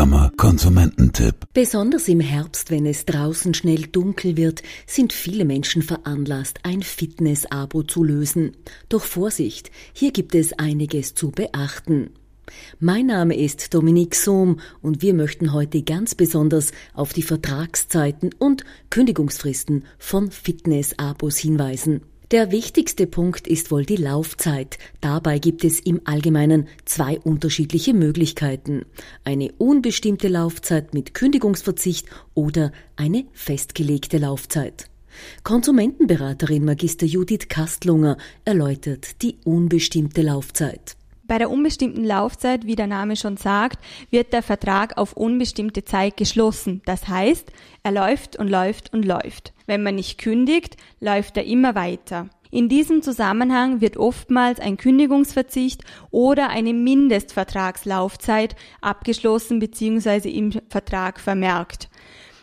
Arbeiterkammer Konsumententipp. Besonders im Herbst, wenn es draußen schnell dunkel wird, sind viele Menschen veranlasst, ein Fitness-Abo zu lösen. Doch Vorsicht, hier gibt es einiges zu beachten. Mein Name ist Dominique Sohm und wir möchten heute ganz besonders auf die Vertragszeiten und Kündigungsfristen von Fitness-Abos hinweisen. Der wichtigste Punkt ist wohl die Laufzeit. Dabei gibt es im Allgemeinen zwei unterschiedliche Möglichkeiten. Eine unbestimmte Laufzeit mit Kündigungsverzicht oder eine festgelegte Laufzeit. Konsumentenberaterin Magister Judith Kastlunger erläutert die unbestimmte Laufzeit. Bei der unbestimmten Laufzeit, wie der Name schon sagt, wird der Vertrag auf unbestimmte Zeit geschlossen. Das heißt, er läuft und läuft und läuft. Wenn man nicht kündigt, läuft er immer weiter. In diesem Zusammenhang wird oftmals ein Kündigungsverzicht oder eine Mindestvertragslaufzeit abgeschlossen bzw. im Vertrag vermerkt.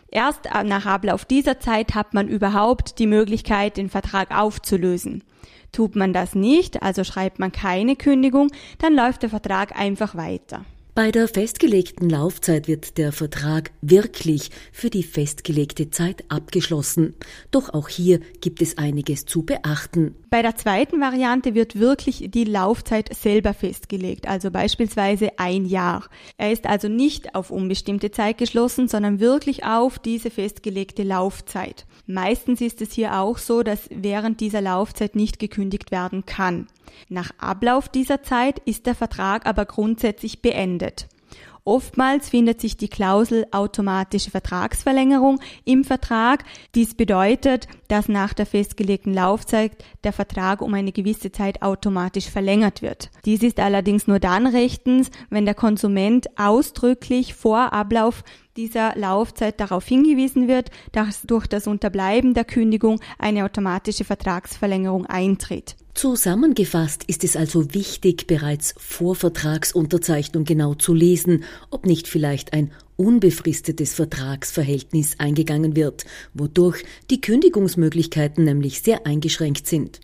Erst nach Ablauf dieser Zeit hat man überhaupt die Möglichkeit, den Vertrag aufzulösen. Tut man das nicht, also schreibt man keine Kündigung, dann läuft der Vertrag einfach weiter. Bei der festgelegten Laufzeit wird der Vertrag wirklich für die festgelegte Zeit abgeschlossen. Doch auch hier gibt es einiges zu beachten. Bei der zweiten Variante wird wirklich die Laufzeit selber festgelegt, also beispielsweise ein Jahr. Er ist also nicht auf unbestimmte Zeit geschlossen, sondern wirklich auf diese festgelegte Laufzeit. Meistens ist es hier auch so, dass während dieser Laufzeit nicht gekündigt werden kann. Nach Ablauf dieser Zeit ist der Vertrag aber grundsätzlich beendet. Oftmals findet sich die Klausel automatische Vertragsverlängerung im Vertrag. Dies bedeutet, dass nach der festgelegten Laufzeit der Vertrag um eine gewisse Zeit automatisch verlängert wird. Dies ist allerdings nur dann rechtens, wenn der Konsument ausdrücklich vor Ablauf dieser Laufzeit darauf hingewiesen wird, dass durch das Unterbleiben der Kündigung eine automatische Vertragsverlängerung eintritt. Zusammengefasst ist es also wichtig, bereits vor Vertragsunterzeichnung genau zu lesen, ob nicht vielleicht ein unbefristetes Vertragsverhältnis eingegangen wird, wodurch die Kündigungsmöglichkeiten nämlich sehr eingeschränkt sind.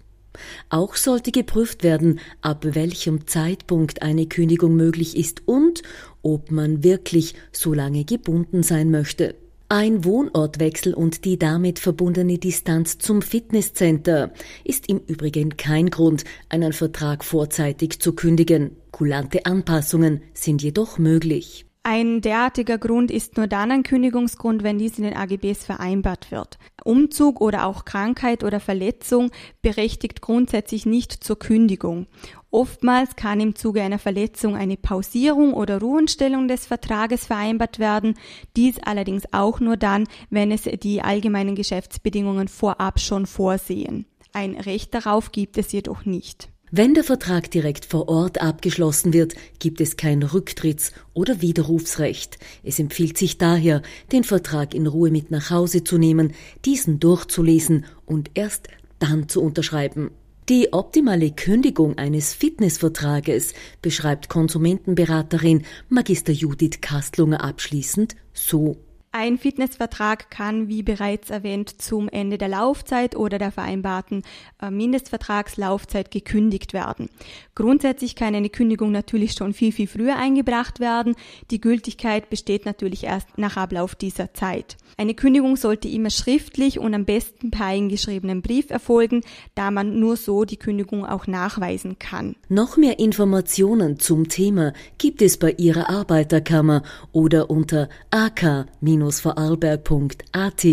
Auch sollte geprüft werden, ab welchem Zeitpunkt eine Kündigung möglich ist und ob man wirklich so lange gebunden sein möchte. Ein Wohnortwechsel und die damit verbundene Distanz zum Fitnesscenter ist im Übrigen kein Grund, einen Vertrag vorzeitig zu kündigen. Kulante Anpassungen sind jedoch möglich. Ein derartiger Grund ist nur dann ein Kündigungsgrund, wenn dies in den AGBs vereinbart wird. Umzug oder auch Krankheit oder Verletzung berechtigt grundsätzlich nicht zur Kündigung. Oftmals kann im Zuge einer Verletzung eine Pausierung oder Ruhenstellung des Vertrages vereinbart werden, dies allerdings auch nur dann, wenn es die allgemeinen Geschäftsbedingungen vorab schon vorsehen. Ein Recht darauf gibt es jedoch nicht. Wenn der Vertrag direkt vor Ort abgeschlossen wird, gibt es kein Rücktritts- oder Widerrufsrecht. Es empfiehlt sich daher, den Vertrag in Ruhe mit nach Hause zu nehmen, diesen durchzulesen und erst dann zu unterschreiben. Die optimale Kündigung eines Fitnessvertrages beschreibt Konsumentenberaterin Magister Judith Kastlunger abschließend so. Ein Fitnessvertrag kann, wie bereits erwähnt, zum Ende der Laufzeit oder der vereinbarten äh, Mindestvertragslaufzeit gekündigt werden. Grundsätzlich kann eine Kündigung natürlich schon viel, viel früher eingebracht werden. Die Gültigkeit besteht natürlich erst nach Ablauf dieser Zeit. Eine Kündigung sollte immer schriftlich und am besten per eingeschriebenen Brief erfolgen, da man nur so die Kündigung auch nachweisen kann. Noch mehr Informationen zum Thema gibt es bei Ihrer Arbeiterkammer oder unter ak vorarlbergat